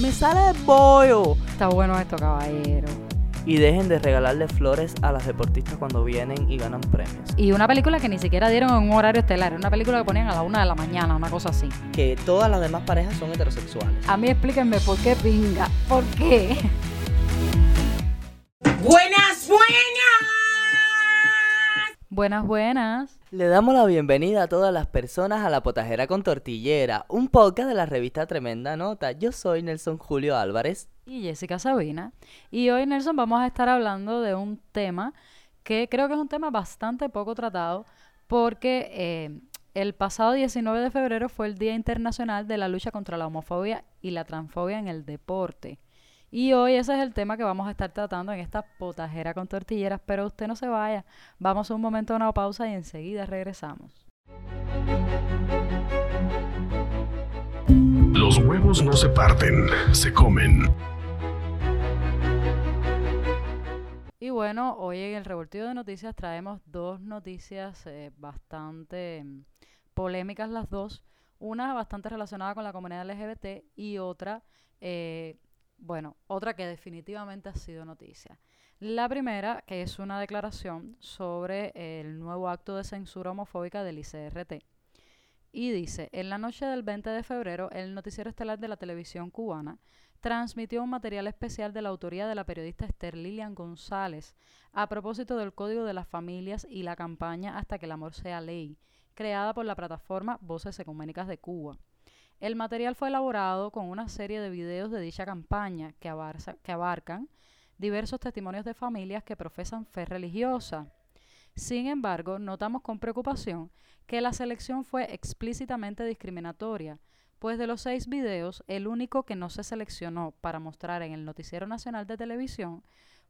Me sale el bollo. Está bueno esto, caballero. Y dejen de regalarle flores a las deportistas cuando vienen y ganan premios. Y una película que ni siquiera dieron en un horario estelar. Una película que ponían a la una de la mañana, una cosa así. Que todas las demás parejas son heterosexuales. A mí explíquenme por qué pinga. ¿Por qué? Buenas, buenas. Buenas, buenas. Le damos la bienvenida a todas las personas a La Potajera con Tortillera, un podcast de la revista Tremenda Nota. Yo soy Nelson Julio Álvarez. Y Jessica Sabina. Y hoy, Nelson, vamos a estar hablando de un tema que creo que es un tema bastante poco tratado porque eh, el pasado 19 de febrero fue el Día Internacional de la Lucha contra la Homofobia y la Transfobia en el Deporte. Y hoy ese es el tema que vamos a estar tratando en esta potajera con tortilleras, pero usted no se vaya. Vamos a un momento a una pausa y enseguida regresamos. Los huevos no se parten, se comen. Y bueno, hoy en el revoltivo de noticias traemos dos noticias eh, bastante mm, polémicas las dos. Una bastante relacionada con la comunidad LGBT y otra eh, bueno, otra que definitivamente ha sido noticia. La primera, que es una declaración sobre el nuevo acto de censura homofóbica del ICRT. Y dice, en la noche del 20 de febrero, el noticiero estelar de la televisión cubana transmitió un material especial de la autoría de la periodista Esther Lilian González a propósito del Código de las Familias y la campaña Hasta que el amor sea ley, creada por la plataforma Voces Ecuménicas de Cuba. El material fue elaborado con una serie de videos de dicha campaña que, abarcan diversos testimonios de familias que profesan fe religiosa. Sin embargo, notamos con preocupación que la selección fue explícitamente discriminatoria, pues de los seis videos, el único que no se seleccionó para mostrar en el Noticiero Nacional de Televisión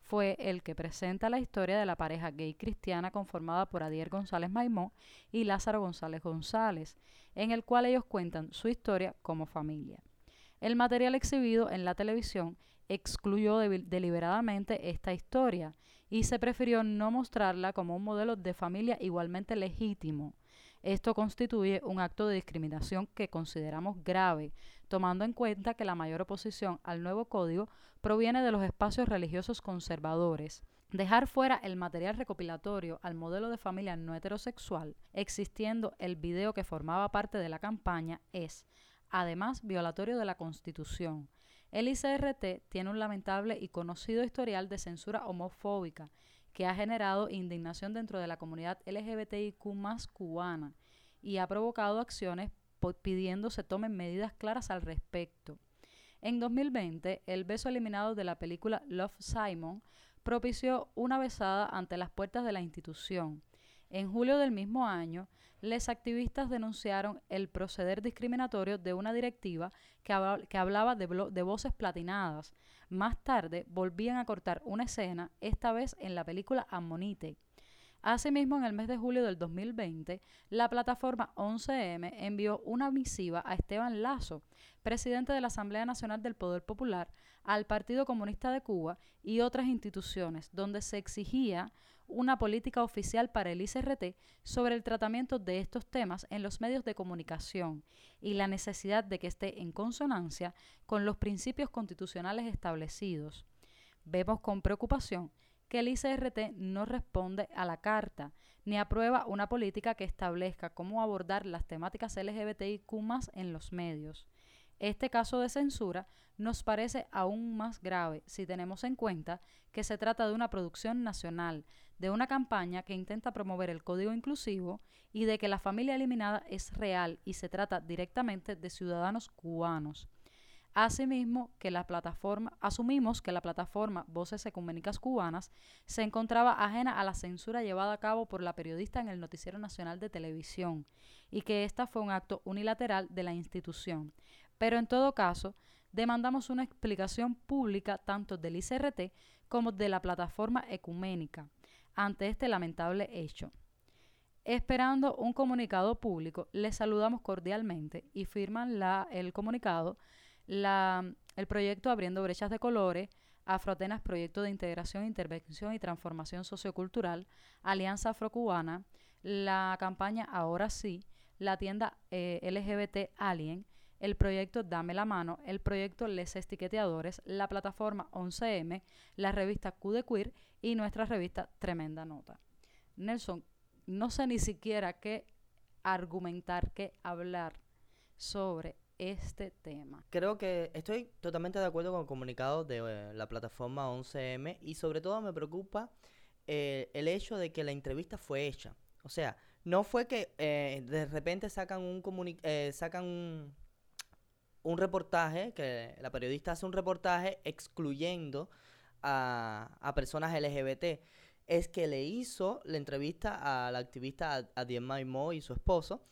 fue el que presenta la historia de la pareja gay cristiana conformada por Adier González Maimó y Lázaro González González, en el cual ellos cuentan su historia como familia. El material exhibido en la televisión excluyó deliberadamente esta historia y se prefirió no mostrarla como un modelo de familia igualmente legítimo. Esto constituye un acto de discriminación que consideramos grave, tomando en cuenta que la mayor oposición al nuevo código proviene de los espacios religiosos conservadores. Dejar fuera el material recopilatorio al modelo de familia no heterosexual, existiendo el video que formaba parte de la campaña, es, además, violatorio de la Constitución. El ICRT tiene un lamentable y conocido historial de censura homofóbica que ha generado indignación dentro de la comunidad LGBTIQ cubana y ha provocado acciones pidiendo se tomen medidas claras al respecto. En 2020, el beso eliminado de la película Love Simon propició una besada ante las puertas de la institución. En julio del mismo año, los activistas denunciaron el proceder discriminatorio de una directiva que, hablaba de, de voces platinadas. Más tarde, volvían a cortar una escena, esta vez en la película Ammonite, Asimismo, en el mes de julio del 2020, la plataforma 11M envió una misiva a Esteban Lazo, presidente de la Asamblea Nacional del Poder Popular, al Partido Comunista de Cuba y otras instituciones, donde se exigía una política oficial para el ICRT sobre el tratamiento de estos temas en los medios de comunicación y la necesidad de que esté en consonancia con los principios constitucionales establecidos. Vemos con preocupación que el ICRT no responde a la carta ni aprueba una política que establezca cómo abordar las temáticas LGBTIQ en los medios. Este caso de censura nos parece aún más grave si tenemos en cuenta que se trata de una producción nacional, de una campaña que intenta promover el código inclusivo y de que la familia eliminada es real y se trata directamente de ciudadanos cubanos. Asimismo, que la plataforma, asumimos que la plataforma Voces Ecuménicas Cubanas se encontraba ajena a la censura llevada a cabo por la periodista en el Noticiero Nacional de Televisión y que esta fue un acto unilateral de la institución. Pero en todo caso, demandamos una explicación pública tanto del ICRT como de la plataforma ecuménica ante este lamentable hecho. Esperando un comunicado público, les saludamos cordialmente y firman la, el comunicado el proyecto Abriendo Brechas de Colores, Afrotenas Proyecto de Integración, Intervención y Transformación Sociocultural, Alianza Afrocubana, la campaña Ahora sí, la tienda eh, LGBT Alien, el proyecto Dame la Mano, el proyecto Les Estiqueteadores, la plataforma 11M, la revista Q de Queer y nuestra revista Tremenda Nota. Nelson, no sé ni siquiera qué argumentar, qué hablar sobre este tema. Creo que estoy totalmente de acuerdo con el comunicado de eh, la plataforma 11M y sobre todo me preocupa eh, el hecho de que la entrevista fue hecha. O sea, no fue que eh, de repente sacan un eh, sacan un, un reportaje, que la periodista hace un reportaje excluyendo a, a personas LGBT. Es que le hizo la entrevista a la activista Ad- Adiema Mo y su esposo.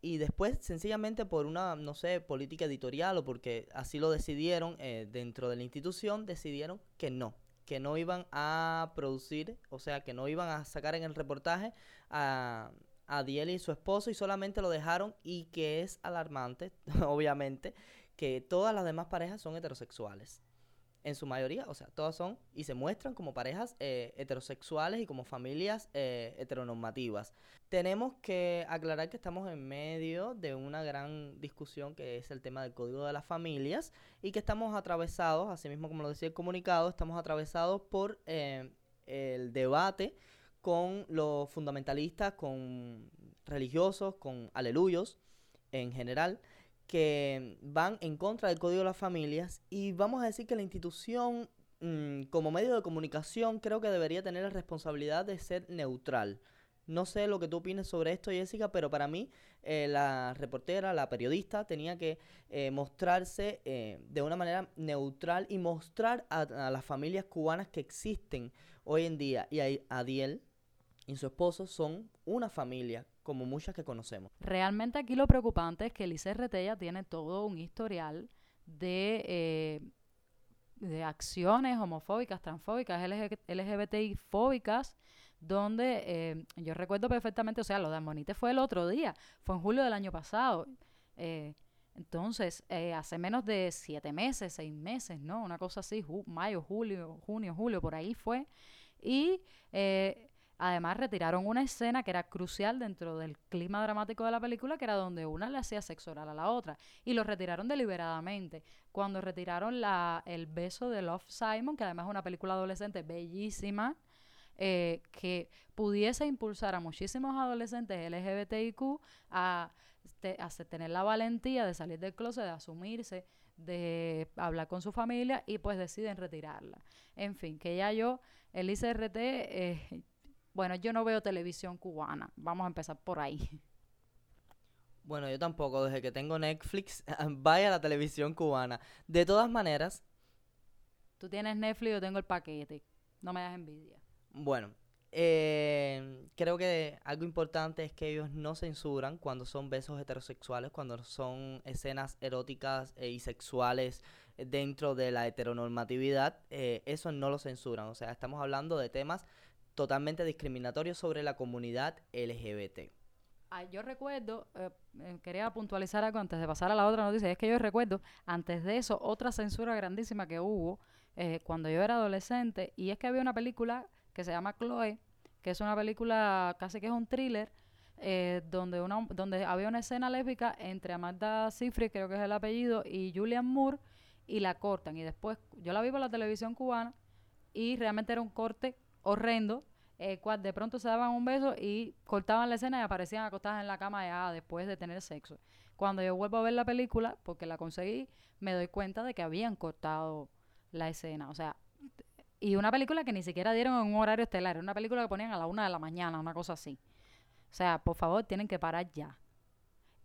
Y después, sencillamente por una, no sé, política editorial o porque así lo decidieron eh, dentro de la institución, decidieron que no, que no iban a producir, o sea, que no iban a sacar en el reportaje a, a Diel y su esposo y solamente lo dejaron y que es alarmante, obviamente, que todas las demás parejas son heterosexuales. En su mayoría, o sea, todas son y se muestran como parejas eh, heterosexuales y como familias eh, heteronormativas. Tenemos que aclarar que estamos en medio de una gran discusión que es el tema del código de las familias y que estamos atravesados, así mismo como lo decía el comunicado, estamos atravesados por eh, el debate con los fundamentalistas, con religiosos, con aleluyos en general, que van en contra del Código de las Familias y vamos a decir que la institución mm, como medio de comunicación creo que debería tener la responsabilidad de ser neutral. No sé lo que tú opines sobre esto, Jessica, pero para mí eh, la reportera, la periodista, tenía que eh, mostrarse eh, de una manera neutral y mostrar a, a las familias cubanas que existen hoy en día. Y a Adiel y su esposo son una familia, como muchas que conocemos. Realmente aquí lo preocupante es que Elise Retella tiene todo un historial de, eh, de acciones homofóbicas, transfóbicas, LG LGBTI fóbicas, donde eh, yo recuerdo perfectamente, o sea, lo de Monite fue el otro día, fue en julio del año pasado. eh, entonces, hace menos de siete meses, seis meses, ¿no? Una cosa así, mayo, julio, junio, julio, por ahí fue. Y además retiraron una escena que era crucial dentro del clima dramático de la película, que era donde una le hacía sexo oral a la otra. Y lo retiraron deliberadamente. Cuando retiraron la, el beso de Love Simon, que además es una película adolescente bellísima, eh, que pudiese impulsar a muchísimos adolescentes LGBTIQ a, a tener la valentía de salir del closet, de asumirse, de hablar con su familia y pues deciden retirarla. En fin, que ya yo, el ICRT, eh, bueno, yo no veo televisión cubana. Vamos a empezar por ahí. Bueno, yo tampoco, desde que tengo Netflix, vaya a la televisión cubana. De todas maneras, Tú tienes Netflix, yo tengo el paquete. No me das envidia. bueno, eh, creo que algo importante es que ellos no censuran cuando son besos heterosexuales, cuando son escenas eróticas eh, y sexuales eh, dentro de la heteronormatividad, eh, eso no lo censuran. O sea, estamos hablando de temas totalmente discriminatorios sobre la comunidad LGBT. Ah, yo recuerdo, eh, eh, quería puntualizar algo antes de pasar a la otra noticia, es que yo recuerdo, antes de eso, otra censura grandísima que hubo eh, cuando yo era adolescente, y es que había una película que se llama Chloe, que es una película, casi que es un thriller, donde, una, donde había una escena lésbica entre Amanda Seyfried, creo que es el apellido, y Julian Moore, y la cortan. Y después, yo la vi por la televisión cubana, y realmente era un corte horrendo, eh, cual de pronto se daban un beso y cortaban la escena y aparecían acostadas en la cama ya después de tener sexo. Cuando yo vuelvo a ver la película, porque la conseguí, me doy cuenta de que habían cortado la escena. O sea, y una película que ni siquiera dieron en un horario estelar, una película que ponían a la una de la mañana, una cosa así. O sea, por favor, tienen que parar ya.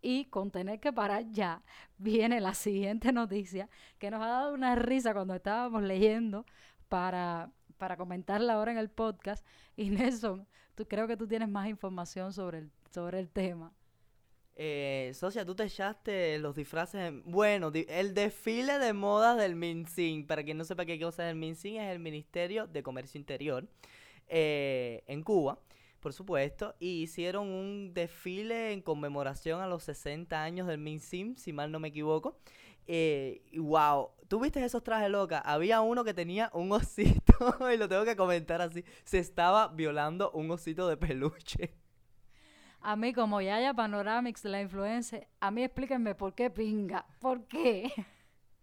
Y con tener que parar ya, viene la siguiente noticia que nos ha dado una risa cuando estábamos leyendo para, para comentarla ahora en el podcast. Y Nelson, tú creo que tú tienes más información sobre el, sobre el tema. Eh, Socia, tú te echaste los disfraces. en- Bueno, el desfile de modas del MinSIN. Para quien no sepa qué cosa es el MinSIN, es el Ministerio de Comercio Interior eh, en Cuba, por supuesto. Y hicieron un desfile en conmemoración a los 60 años del MinSIN, si mal no me equivoco. Eh, wow, ¿tú viste esos trajes locas? Había uno que tenía un osito, y lo tengo que comentar así. Se estaba violando un osito de peluche. A mí, como Yaya Panoramics, la influencer, a mí explíquenme por qué pinga. ¿Por qué?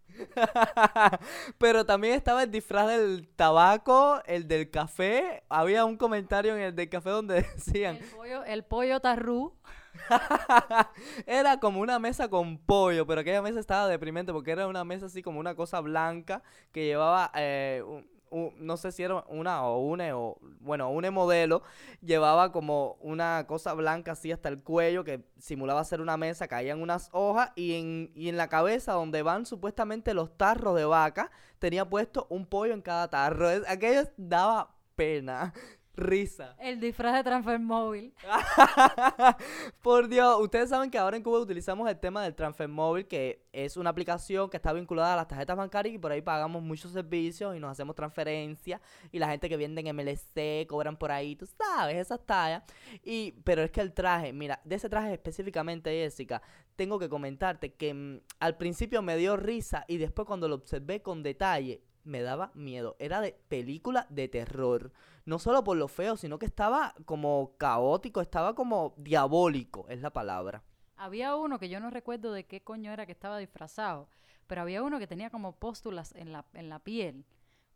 Pero también estaba el disfraz del tabaco, el del café. Había un comentario en el del café donde decían, El pollo, el pollo tarrú. era como una mesa con pollo, pero aquella mesa estaba deprimente porque era una mesa así como una cosa blanca que llevaba, eh, un- no sé si era una o une o, bueno, une modelo, llevaba como una cosa blanca así hasta el cuello que simulaba ser una mesa, caían unas hojas y en, y en la cabeza donde van supuestamente los tarros de vaca, tenía puesto un pollo en cada tarro. Aquello daba pena, risa. El disfraz de transfer móvil. Por Dios, ustedes saben que ahora en Cuba utilizamos el tema del transfer móvil, que es una aplicación que está vinculada a las tarjetas bancarias y por ahí pagamos muchos servicios y nos hacemos transferencias y la gente que vende en MLC cobran por ahí, tú sabes, esas tallas. Y, pero es que el traje, mira, de ese traje específicamente, Jessica, tengo que comentarte que mm, al principio me dio risa y después cuando lo observé con detalle me daba miedo. Era de película de terror. No solo por lo feo, sino que estaba como caótico, estaba como diabólico, es la palabra. Había uno que yo no recuerdo de qué coño era que estaba disfrazado, pero había uno que tenía como póstulas en la, en la piel.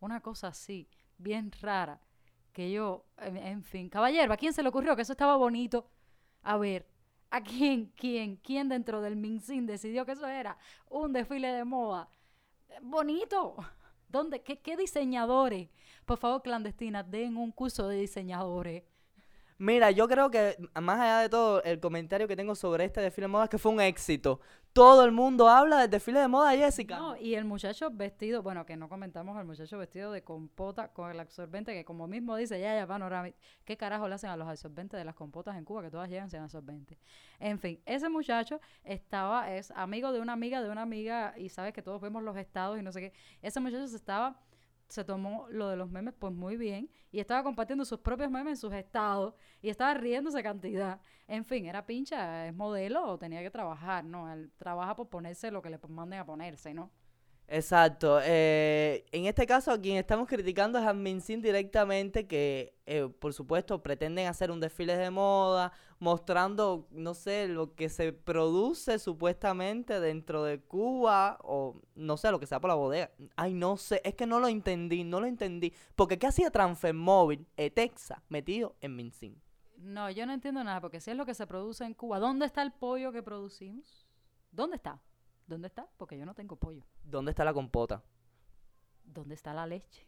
Una cosa así, bien rara. Que yo, en, fin, caballero, ¿a quién se le ocurrió que eso estaba bonito? A ver, ¿a quién, quién, quién dentro del Minsin decidió que eso era un desfile de moda? Bonito. ¿Dónde? ¿Qué, qué diseñadores? Por favor, clandestinas, den un curso de diseñadores. Mira, yo creo que más allá de todo, el comentario que tengo sobre este desfile de moda es que fue un éxito. Todo el mundo habla del desfile de moda, Jessica. No, y el muchacho vestido, bueno, que no comentamos, el muchacho vestido de compota con el absorbente, que como mismo dice ya, ya, panorama, ¿qué carajo le hacen a los absorbentes de las compotas en Cuba? Que todas llegan sin absorbente. En fin, ese muchacho estaba, es amigo de una amiga de una amiga, y sabes que todos vemos los estados y no sé qué. Ese muchacho se estaba, se tomó lo de los memes, pues muy bien, y estaba compartiendo sus propios memes en sus estados, y estaba riéndose cantidad. En fin, era pincha, es modelo tenía que trabajar, ¿no? Él trabaja por ponerse lo que le manden a ponerse, ¿no? Exacto. eh, en este caso, a quien estamos criticando es a Minsin directamente, que eh, por supuesto pretenden hacer un desfile de moda, mostrando, no sé, lo que se produce supuestamente dentro de Cuba, o no sé, lo que sea por la bodega. Ay, no sé, es que no lo entendí, no lo entendí. Porque ¿qué hacía Transfermóvil, Etexa, metido en Minsin? No, yo no entiendo nada, porque si es lo que se produce en Cuba, ¿dónde está el pollo que producimos? ¿Dónde está? ¿Dónde está? Porque yo no tengo pollo. ¿Dónde está la compota? ¿Dónde está la leche?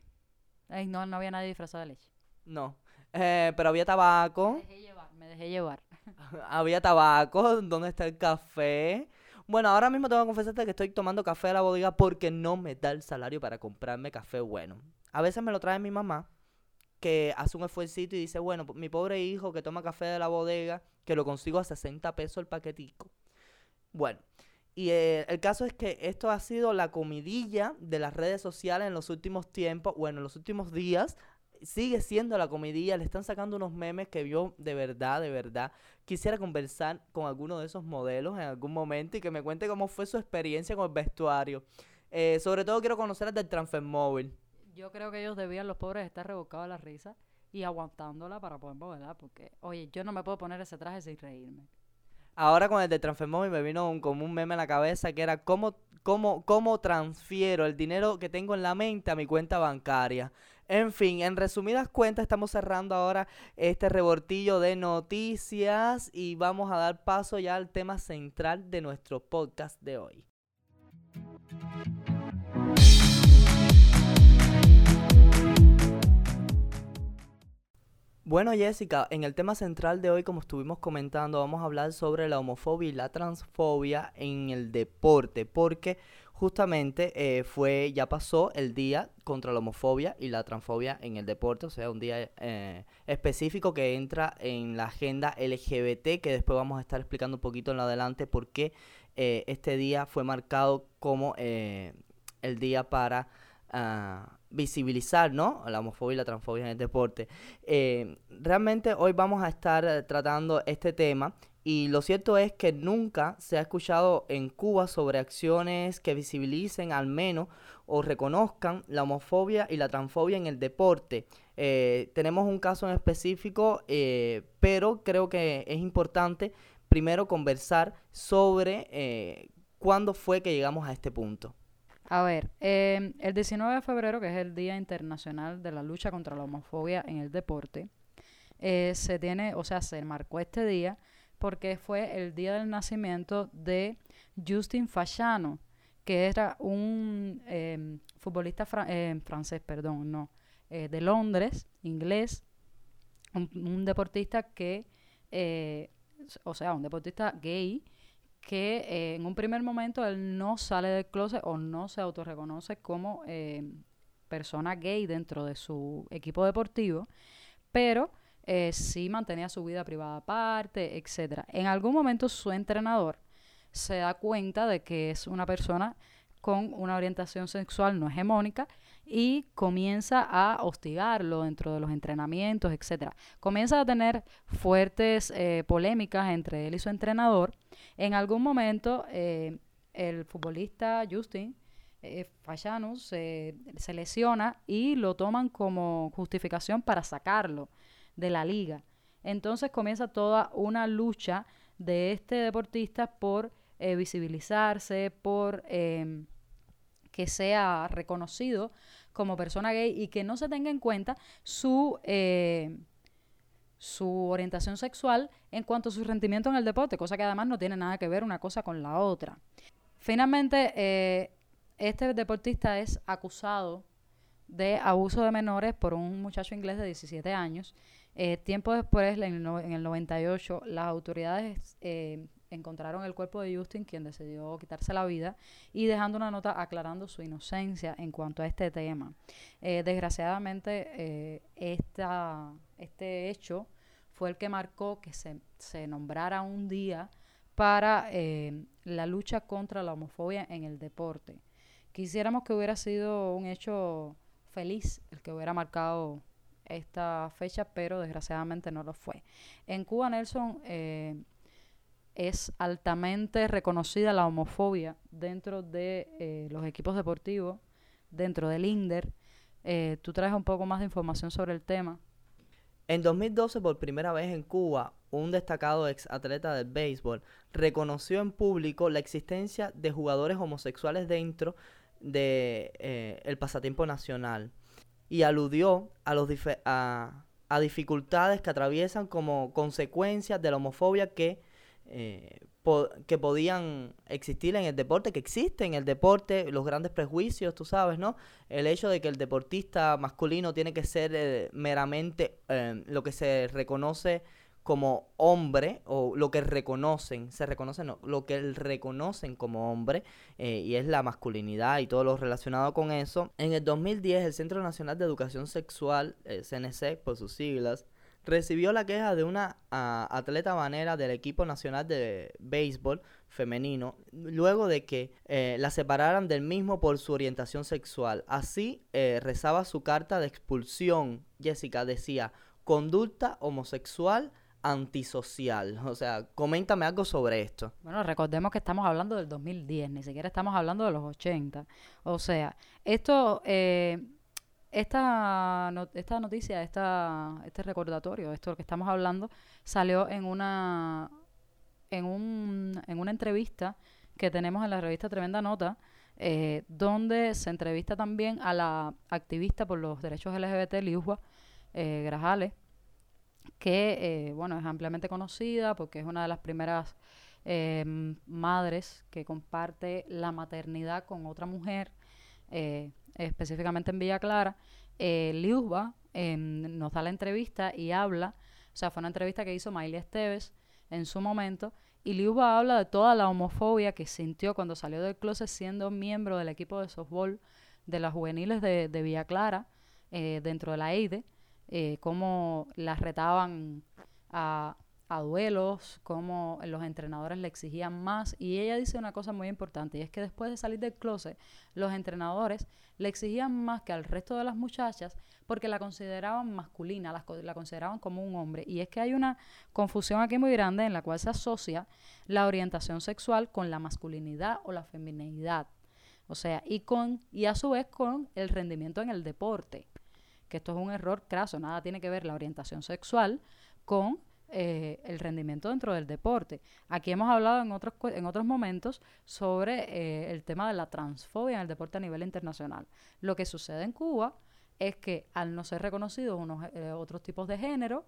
Ay, no, no había nadie disfrazado de leche. No. Eh, pero había tabaco. Me dejé llevar, me dejé llevar. Había tabaco, ¿dónde está el café? Bueno, ahora mismo tengo que confesarte que estoy tomando café de la bodega porque no me da el salario para comprarme café bueno. A veces me lo trae mi mamá, que hace un esfuerzo y dice, bueno, mi pobre hijo que toma café de la bodega, que lo consigo a 60 pesos el paquetico. Bueno, y eh, el caso es que esto ha sido la comidilla de las redes sociales en los últimos tiempos, bueno, en los últimos días. Sigue siendo la comidilla, le están sacando unos memes que yo de verdad, de verdad, quisiera conversar con alguno de esos modelos en algún momento y que me cuente cómo fue su experiencia con el vestuario. Eh, sobre todo quiero conocer el del transfer móvil. Yo creo que ellos debían, los pobres, estar revocados a la risa y aguantándola para poder ¿verdad? Porque, oye, yo no me puedo poner ese traje sin reírme. Ahora con el de transfer móvil me vino un, como un meme en la cabeza que era cómo, cómo, cómo transfiero el dinero que tengo en la mente a mi cuenta bancaria. En fin, en resumidas cuentas estamos cerrando ahora este rebortillo de noticias y vamos a dar paso ya al tema central de nuestro podcast de hoy. Bueno, Jessica, en el tema central de hoy, como estuvimos comentando, vamos a hablar sobre la homofobia y la transfobia en el deporte, porque justamente eh, fue, ya pasó el día contra la homofobia y la transfobia en el deporte, o sea, un día eh, específico que entra en la agenda LGBT, que después vamos a estar explicando un poquito en adelante por qué eh, este día fue marcado como eh, el día para ah, visibilizar, ¿no? La homofobia y la transfobia en el deporte. Eh, realmente hoy vamos a estar eh, tratando este tema y lo cierto es que nunca se ha escuchado en Cuba sobre acciones que visibilicen al menos o reconozcan la homofobia y la transfobia en el deporte. Eh, tenemos un caso en específico, pero creo que es importante primero conversar sobre cuándo fue que llegamos a este punto. A ver, em, el 19 de febrero, que es el Día Internacional de la Lucha contra la Homofobia en el Deporte, se tiene, o sea, se marcó este día porque fue el día del nacimiento de Justin Fashano, que era un em, futbolista em, francés, perdón, no, eh, de Londres, inglés, un, deportista que, eh, o sea, un deportista gay, que eh, en un primer momento él no sale del closet o no se autorreconoce como em, persona gay dentro de su equipo deportivo, pero eh, sí mantenía su vida privada aparte, etcétera. En algún momento su entrenador se da cuenta de que es una persona con una orientación sexual no hegemónica y comienza a hostigarlo dentro de los entrenamientos, etcétera. Comienza a tener fuertes eh, polémicas entre él y su entrenador. En algún momento eh, el futbolista Justin eh, se, lesiona y lo toman como justificación para sacarlo de la liga. Entonces comienza toda una lucha de este deportista por eh, visibilizarse, por que sea reconocido como persona gay y que no se tenga en cuenta su, eh, su orientación sexual en cuanto a su rendimiento en el deporte, cosa que además no tiene nada que ver una cosa con la otra. Finalmente, eh, este deportista es acusado de abuso de menores por un muchacho inglés de 17 años eh, tiempo después, en el, 98, las autoridades eh, encontraron el cuerpo de Justin, quien decidió quitarse la vida, y dejando una nota aclarando su inocencia en cuanto a este tema. Eh, desgraciadamente, esta, este hecho fue el que marcó que se, se nombrara un día para la lucha contra la homofobia en el deporte. Quisiéramos que hubiera sido un hecho feliz el que hubiera marcado esta fecha, pero desgraciadamente no lo fue. En Cuba, Nelson, eh, es altamente reconocida la homofobia dentro de eh, los equipos deportivos, dentro del INDER. Eh, tú traes un poco más de información sobre el tema. En 2012, por primera vez en Cuba, un destacado ex atleta del béisbol reconoció en público la existencia de jugadores homosexuales dentro del de, el pasatiempo nacional y aludió a, los a, dificultades que atraviesan como consecuencias de la homofobia que, eh, que podían existir en el deporte, que existe en el deporte, los grandes prejuicios, tú sabes, ¿no? El hecho de que el deportista masculino tiene que ser eh, meramente eh, lo que se reconoce como hombre, o lo que reconocen, se reconocen, no, lo que reconocen como hombre, eh, y es la masculinidad y todo lo relacionado con eso. En el 2010, el Centro Nacional de Educación Sexual, CNC por sus siglas, recibió la queja de una atleta manera del equipo nacional de béisbol femenino, luego de que eh, la separaran del mismo por su orientación sexual. Así eh, rezaba su carta de expulsión. Jessica decía, conducta homosexual antisocial. O sea, coméntame algo sobre esto. Bueno, recordemos que estamos hablando del 2010, ni siquiera estamos hablando de los 80. O sea, esto, eh, esta, esta noticia, esta, este recordatorio, esto que estamos hablando, salió en una, en, un, en una entrevista que tenemos en la revista Tremenda Nota, eh, donde se entrevista también a la activista por los derechos LGBT, Liujua eh, Grajales, que, eh, bueno, es ampliamente conocida porque es una de las primeras em, madres que comparte la maternidad con otra mujer, eh, específicamente en Villa Clara. Eh, Liusba em, nos da la entrevista y habla, o sea, fue una entrevista que hizo Miley Esteves en su momento, y Liusba habla de toda la homofobia que sintió cuando salió del closet siendo miembro del equipo de softball de las juveniles de, Villa Clara, dentro de la EIDE, eh, cómo las retaban a a duelos, cómo los entrenadores le exigían más. Y ella dice una cosa muy importante, y es que después de salir del closet, los entrenadores le exigían más que al resto de las muchachas porque la consideraban masculina, la, la consideraban como un hombre. Y es que hay una confusión aquí muy grande en la cual se asocia la orientación sexual con la masculinidad o la feminidad. O sea, y con y a su vez con el rendimiento en el deporte. Que esto es un error craso, nada tiene que ver la orientación sexual con eh, el rendimiento dentro del deporte. Aquí hemos hablado en otros, en otros momentos sobre eh, el tema de la transfobia en el deporte a nivel internacional. Lo que sucede en Cuba es que al no ser reconocidos unos eh, otros tipos de género,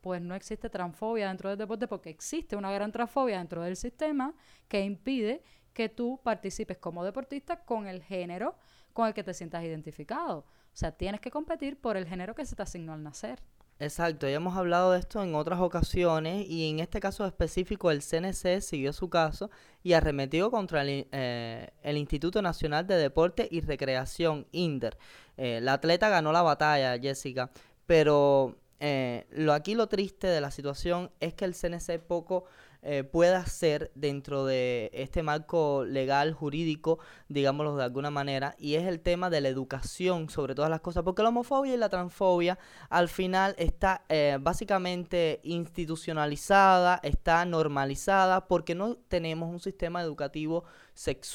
pues no existe transfobia dentro del deporte porque existe una gran transfobia dentro del sistema que impide que tú participes como deportista con el género con el que te sientas identificado. O sea, tienes que competir por el género que se te asignó al nacer. Exacto, ya hemos hablado de esto en otras ocasiones y en este caso específico el CNC siguió su caso y arremetió contra el, eh, Instituto Nacional de Deporte y Recreación, INDER. Eh, la atleta ganó la batalla, Jessica, pero eh, lo aquí lo triste de la situación es que el CNC poco eh, pueda ser dentro de este marco legal, jurídico, digámoslo de alguna manera, y es el tema de la educación sobre todas las cosas, porque la homofobia y la transfobia al final está eh, básicamente institucionalizada, está normalizada, porque no tenemos un sistema educativo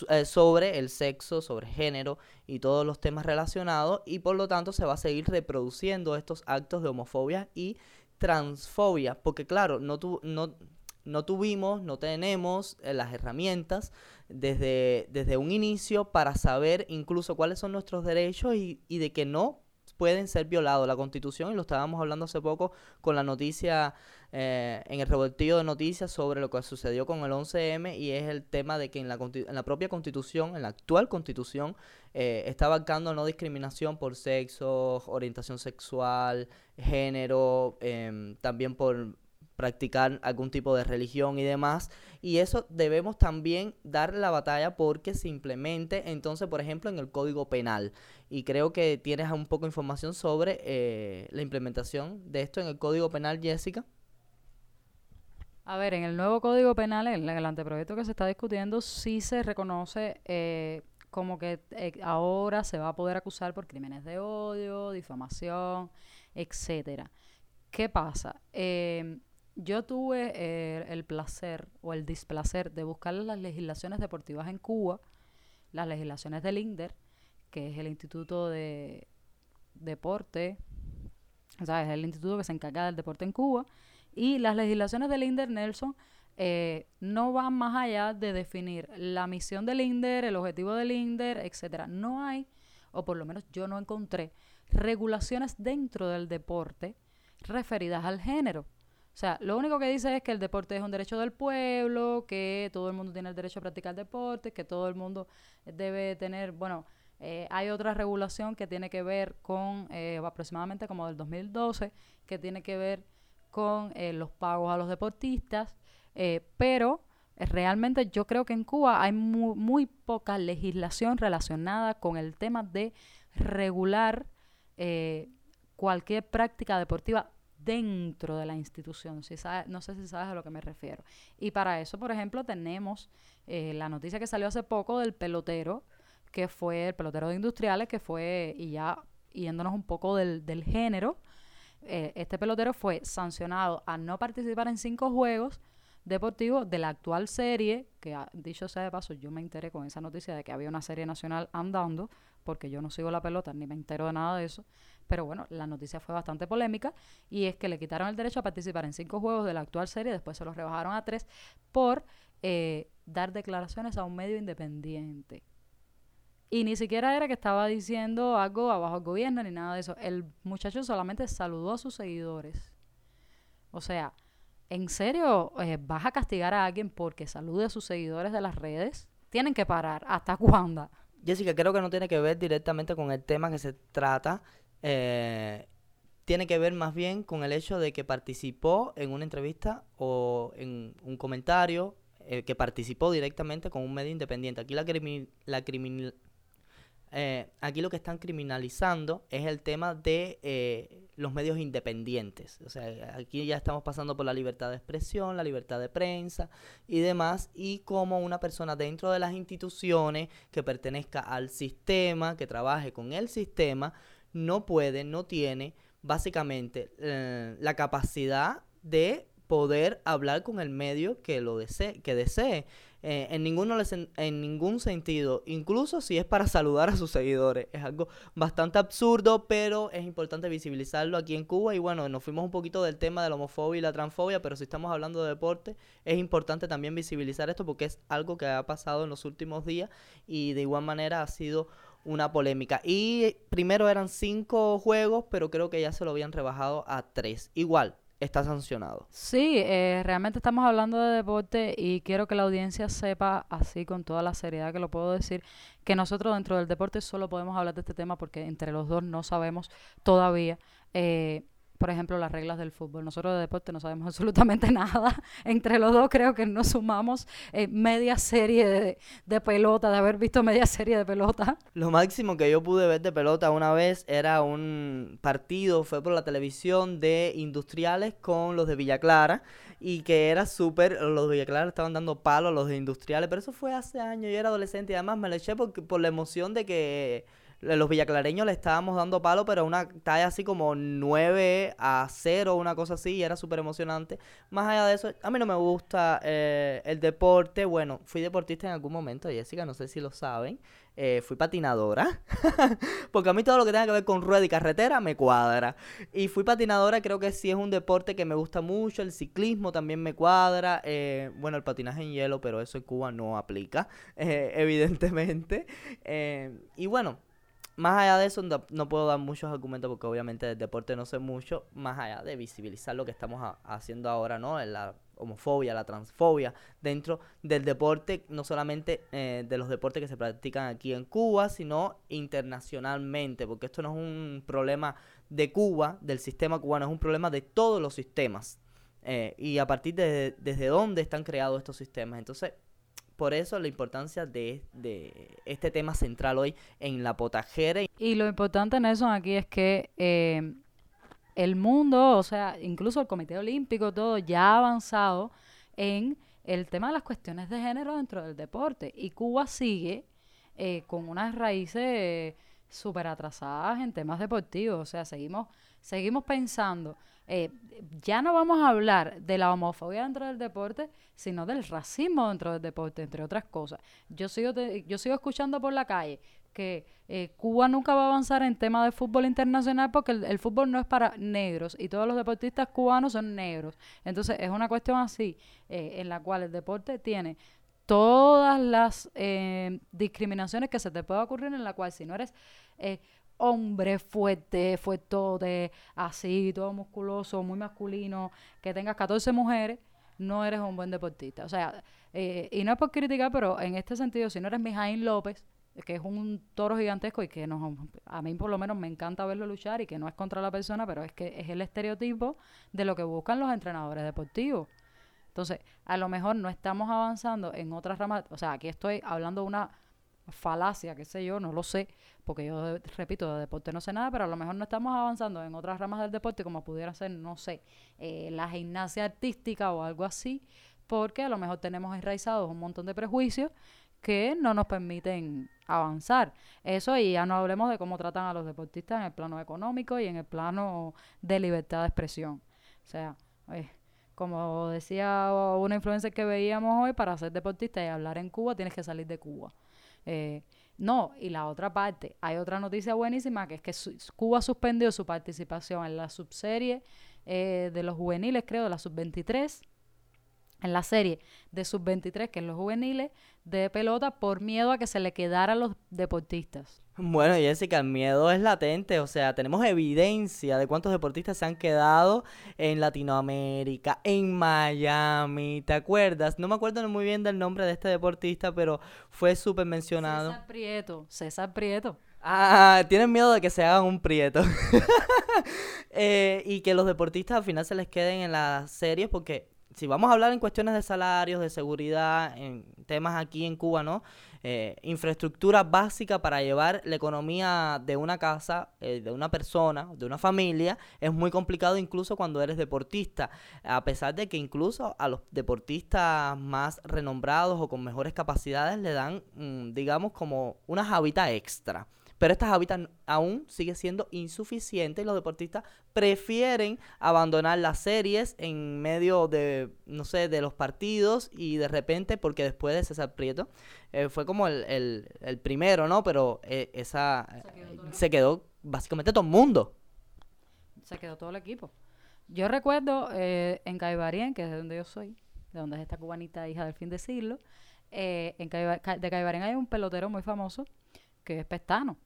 eh, sobre el sexo, sobre género y todos los temas relacionados, y por lo tanto se va a seguir reproduciendo estos actos de homofobia y transfobia, porque claro, no, tu, no no tuvimos, no tenemos eh, las herramientas desde, desde un inicio para saber incluso cuáles son nuestros derechos y, de que no pueden ser violados. La Constitución, y lo estábamos hablando hace poco con la noticia, eh, en el revoltillo de noticias sobre lo que sucedió con el 11M, y es el tema de que en la, en la propia Constitución, en la actual Constitución, eh, está abarcando no discriminación por sexo, orientación sexual, género, em, también por practicar algún tipo de religión y demás. Y eso debemos también dar la batalla porque se implemente entonces, por ejemplo, en el Código Penal. Y creo que tienes un poco de información sobre eh, la implementación de esto en el Código Penal, Jessica. A ver, en el nuevo Código Penal, en el anteproyecto que se está discutiendo, sí se reconoce eh, como que eh, ahora se va a poder acusar por crímenes de odio, difamación, etcétera. ¿Qué pasa? Eh, yo tuve eh, el placer o el displacer de buscar las legislaciones deportivas en Cuba, las legislaciones del INDER, que es el Instituto de Deporte, o sea, es el instituto que se encarga del deporte en Cuba, y las legislaciones del INDER, Nelson, eh, no van más allá de definir la misión del INDER, el objetivo del INDER, etcétera. No hay, o por lo menos yo no encontré, regulaciones dentro del deporte referidas al género. O sea, lo único que dice es que el deporte es un derecho del pueblo, que todo el mundo tiene el derecho a practicar deporte, que todo el mundo debe tener, bueno, eh, hay otra regulación que tiene que ver con eh, aproximadamente como del 2012, que tiene que ver con eh, los pagos a los deportistas, pero realmente yo creo que en Cuba hay muy, muy poca legislación relacionada con el tema de regular cualquier práctica deportiva dentro de la institución. Si no sé si sabes a lo que me refiero. Y para eso, por ejemplo, tenemos eh, la noticia que salió hace poco del pelotero, que fue el pelotero de industriales, que fue, y ya yéndonos un poco del, del género, eh, este pelotero fue sancionado a no participar en cinco juegos deportivos de la actual serie, que dicho sea de paso, yo me enteré con esa noticia de que había una serie nacional andando, porque yo no sigo la pelota ni me entero de nada de eso, pero bueno, la noticia fue bastante polémica y es que le quitaron el derecho a participar en cinco juegos de la actual serie, después se los rebajaron a tres por eh, dar declaraciones a un medio independiente. Y ni siquiera era que estaba diciendo algo abajo del gobierno ni nada de eso. El muchacho solamente saludó a sus seguidores. O sea, ¿en serio eh, vas a castigar a alguien porque salude a sus seguidores de las redes? Tienen que parar. ¿Hasta cuándo? Jessica, creo que no tiene que ver directamente con el tema que se trata, eh, tiene que ver más bien con el hecho de que participó en una entrevista o en un comentario, eh, que participó directamente con un medio independiente. Aquí la, la eh, aquí lo que están criminalizando es el tema de eh, los medios independientes. O sea, aquí ya estamos pasando por la libertad de expresión, la libertad de prensa y demás, y como una persona dentro de las instituciones que pertenezca al sistema, que trabaje con el sistema, no puede, no tiene básicamente eh, la capacidad de poder hablar con el medio que lo desee, que desee. Eh, en, ninguno en ningún sentido, incluso si es para saludar a sus seguidores. Es algo bastante absurdo, pero es importante visibilizarlo aquí en Cuba. Y bueno, nos fuimos un poquito del tema de la homofobia y la transfobia, pero si estamos hablando de deporte, es importante también visibilizar esto porque es algo que ha pasado en los últimos días y de igual manera ha sido una polémica. Y primero eran cinco juegos, pero creo que ya se lo habían rebajado a tres. Igual, está sancionado. Sí, eh, realmente estamos hablando de deporte y quiero que la audiencia sepa, así con toda la seriedad que lo puedo decir, que nosotros dentro del deporte solo podemos hablar de este tema porque entre los dos no sabemos todavía. Eh, por ejemplo, las reglas del fútbol. Nosotros de deporte no sabemos absolutamente nada. Entre los dos creo que nos sumamos eh, media serie de, de, pelota, de haber visto media serie de pelota. Lo máximo que yo pude ver de pelota una vez era un partido, fue por la televisión, de industriales con los de Villa Clara y que era súper, los de Villa Clara estaban dando palo a los de industriales, pero eso fue hace años, yo era adolescente y además me lo eché por, por la emoción de que los villaclareños le estábamos dando palo, pero una talla así como 9 a 0, una cosa así, y era súper emocionante. Más allá de eso, a mí no me gusta eh, el deporte. Bueno, fui deportista en algún momento, Jessica, no sé si lo saben. Eh, fui patinadora, porque a mí todo lo que tenga que ver con rueda y carretera me cuadra. Y fui patinadora, creo que sí es un deporte que me gusta mucho, el ciclismo también me cuadra, eh, bueno, el patinaje en hielo, pero eso en Cuba no aplica, evidentemente. y bueno, más allá de eso, no, puedo dar muchos argumentos porque obviamente del deporte no sé mucho, más allá de visibilizar lo que estamos haciendo ahora, ¿no? La homofobia, la transfobia dentro del deporte, no solamente eh, de los deportes que se practican aquí en Cuba, sino internacionalmente, porque esto no es un problema de Cuba, del sistema cubano, es un problema de todos los sistemas. Eh, y a partir de desde dónde están creados estos sistemas. Entonces, por eso la importancia de, este tema central hoy en la potajera. Y lo importante en eso aquí es que eh, el mundo, o sea, incluso el Comité Olímpico, todo ya ha avanzado en el tema de las cuestiones de género dentro del deporte. Y Cuba sigue eh, con unas raíces súper atrasadas en temas deportivos. O sea, seguimos, seguimos pensando eh, ya no vamos a hablar de la homofobia dentro del deporte, sino del racismo dentro del deporte, entre otras cosas. Yo sigo, yo sigo escuchando por la calle que eh, Cuba nunca va a avanzar en tema de fútbol internacional porque el, fútbol no es para negros y todos los deportistas cubanos son negros. Entonces es una cuestión así eh, en la cual el deporte tiene todas las discriminaciones que se te pueda ocurrir en la cual si no eres hombre fuerte, fuerte, así, todo musculoso, muy masculino, que tengas 14 mujeres, no eres un buen deportista. O sea, eh, y no es por criticar, pero en este sentido, si no eres Mijaín López, que es un toro gigantesco y que no, a mí por lo menos me encanta verlo luchar y que no es contra la persona, pero es que es el estereotipo de lo que buscan los entrenadores deportivos. Entonces, a lo mejor no estamos avanzando en otras ramas, o sea, aquí estoy hablando de una falacia, qué sé yo, no lo sé, porque yo repito, de deporte no sé nada, pero a lo mejor no estamos avanzando en otras ramas del deporte como pudiera ser, no sé, eh, la gimnasia artística o algo así, porque a lo mejor tenemos enraizados un montón de prejuicios que no nos permiten avanzar. Eso y ya no hablemos de cómo tratan a los deportistas en el plano económico y en el plano de libertad de expresión. O sea, eh, como decía una influencer que veíamos hoy, para ser deportista y hablar en Cuba tienes que salir de Cuba. Eh, no, y la otra parte, hay otra noticia buenísima que es que Cuba suspendió su participación en la subserie eh, de los juveniles, creo, de la sub-23, en la serie de sub-23, que es los juveniles, de pelota, por miedo a que se le quedara a los deportistas. Bueno, Jessica, el miedo es latente, o sea, tenemos evidencia de cuántos deportistas se han quedado en Latinoamérica, en Miami, ¿te acuerdas? No me acuerdo muy bien del nombre de este deportista, pero fue súper mencionado. César Prieto, César Prieto. Ah, tienen miedo de que se hagan un prieto. Eh, y que los deportistas al final se les queden en las series porque si vamos a hablar en cuestiones de salarios, de seguridad, en temas aquí en Cuba, ¿no? eh, infraestructura básica para llevar la economía de una casa, eh, de una persona, de una familia, es muy complicado incluso cuando eres deportista, a pesar de que incluso a los deportistas más renombrados o con mejores capacidades le dan, mm, digamos, como una hábitat extra. Pero estas hábitat aún sigue siendo insuficiente y los deportistas prefieren abandonar las series en medio de, no sé, de los partidos y de repente, porque después de César Prieto, eh, fue como el, el, el, primero, ¿no? Pero eh, esa se quedó, se quedó, básicamente todo el mundo. Se quedó todo el equipo. Yo recuerdo eh, en Caibarien, que es de donde yo soy, de donde es esta cubanita hija del fin de siglo, eh, en Caiba, de Caibarien hay un pelotero muy famoso que es Pestano.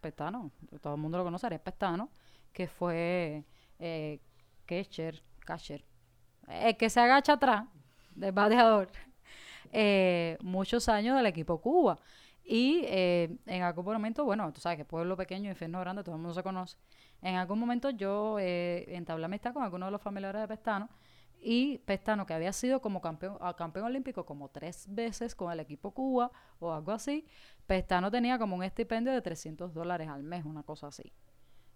Pestano, todo el mundo lo conoce, es Pestano, que fue eh, catcher, catcher, el que se agacha atrás del bateador, eh, muchos años del equipo Cuba. Y eh, en algún momento, bueno, tú sabes que pueblo pequeño, infierno grande, todo el mundo se conoce. En algún momento yo eh, entablé amistad con algunos de los familiares de Pestano y Pestano, que había sido como campeón, campeón olímpico como tres veces con el equipo Cuba o algo así, Pestano tenía como un estipendio de 300 dólares al mes, una cosa así.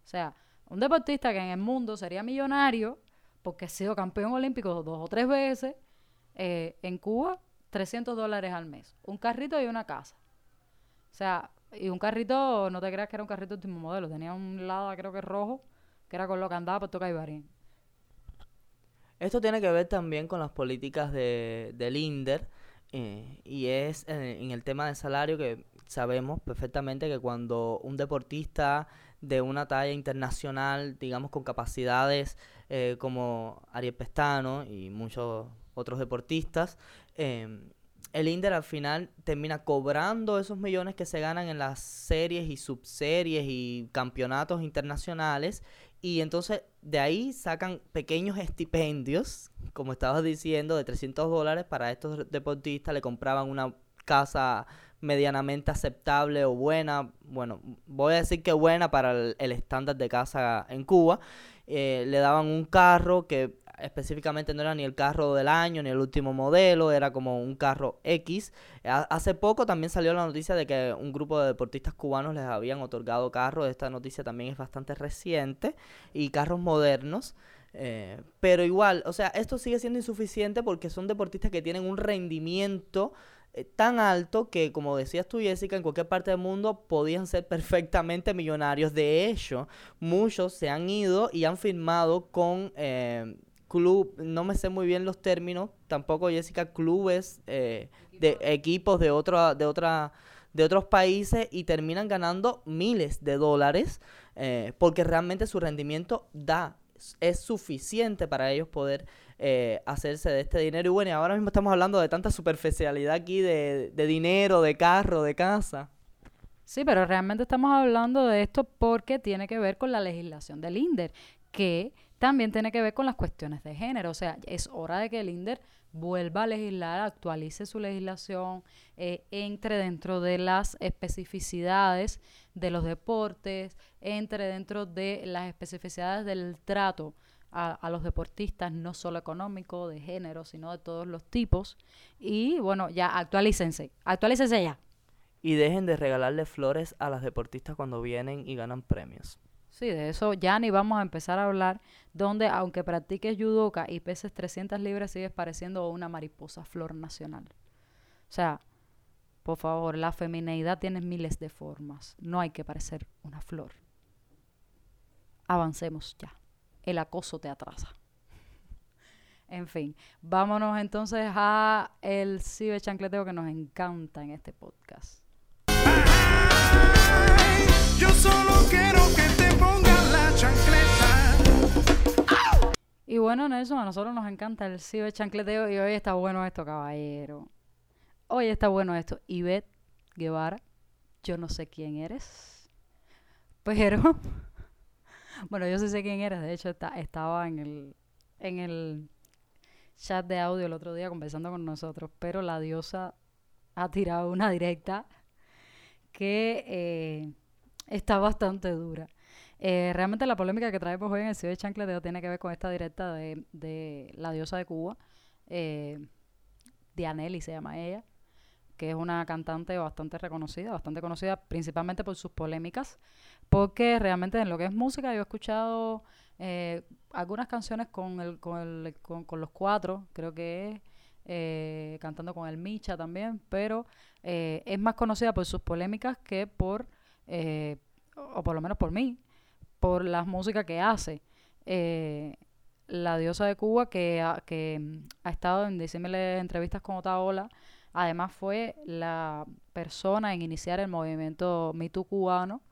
O sea, un deportista que en el mundo sería millonario porque ha sido campeón olímpico dos o tres veces, eh, en Cuba, 300 dólares al mes. Un carrito y una casa. O sea, y un carrito, no te creas que era un carrito último modelo, tenía un lado, creo que rojo, que era con lo que andaba por tocar Ibarín. Esto tiene que ver también con las políticas de, del INDER eh, y es eh, en el tema del salario que sabemos perfectamente que cuando un deportista de una talla internacional, digamos con capacidades eh, como Ariel Pestano y muchos otros deportistas, eh, el Inder al final termina cobrando esos millones que se ganan en las series y subseries y campeonatos internacionales y entonces de ahí sacan pequeños estipendios, como estabas diciendo, de 300 dólares para estos deportistas, le compraban una casa medianamente aceptable o buena, bueno, voy a decir que buena para el, estándar de casa en Cuba, eh, le daban un carro que específicamente no era ni el carro del año ni el último modelo, era como un carro X. Hace poco también salió la noticia de que un grupo de deportistas cubanos les habían otorgado carros, esta noticia también es bastante reciente, y carros modernos. Eh, pero igual, o sea, esto sigue siendo insuficiente porque son deportistas que tienen un rendimiento eh, tan alto que, como decías tú, Jessica, en cualquier parte del mundo podían ser perfectamente millonarios. De hecho, muchos se han ido y han firmado con eh, club, no me sé muy bien los términos, tampoco Jessica, clubes eh, de equipos de otra, de otra, de otros países y terminan ganando miles de dólares eh, porque realmente su rendimiento da es suficiente para ellos poder eh, hacerse de este dinero. Y bueno, y ahora mismo estamos hablando de tanta superficialidad aquí de, de dinero, de carro, de casa. Sí, pero realmente estamos hablando de esto porque tiene que ver con la legislación del INDER, que también tiene que ver con las cuestiones de género. O sea, es hora de que el INDER vuelva a legislar, actualice su legislación, eh, entre dentro de las especificidades de los deportes, entre dentro de las especificidades del trato a, a, los deportistas, no solo económico, de género, sino de todos los tipos. Y bueno, ya actualícense, actualícense ya. Y dejen de regalarle flores a las deportistas cuando vienen y ganan premios. Sí, de eso ya ni vamos a empezar a hablar, donde aunque practiques judoka y peses 300 libras, sigues pareciendo una mariposa flor nacional. O sea, por favor, la femineidad tiene miles de formas. No hay que parecer una flor. Avancemos ya. El acoso te atrasa. En fin, vámonos entonces a el ciberchancleteo que nos encanta en este podcast. Ay, yo solo quiero que te pongas la chancleta. Y bueno, Nelson, a nosotros nos encanta el ciberchancleteo y hoy está bueno esto, caballero. Hoy está bueno esto. Ivette Guevara, yo no sé quién eres, pero bueno, yo sí sé quién eres. De hecho, está, estaba en el, en el chat de audio el otro día conversando con nosotros, pero la diosa ha tirado una directa que eh, está bastante dura. Eh, realmente la polémica que traemos hoy en el Ciudad de Chancleteo tiene que ver con esta directa de, de la diosa de Cuba, eh, Dianelli se llama ella, que es una cantante bastante reconocida, bastante conocida principalmente por sus polémicas, porque realmente en lo que es música yo he escuchado eh, algunas canciones con, el, con, el, con, con los cuatro, creo que es, eh, cantando con el Micha también, pero eh, es más conocida por sus polémicas que por, o por lo menos por mí, por las músicas que hace. La diosa de Cuba, que ha, que mm, ha estado en disímiles entrevistas con Otaola, además fue la persona en iniciar el movimiento Me Too cubano,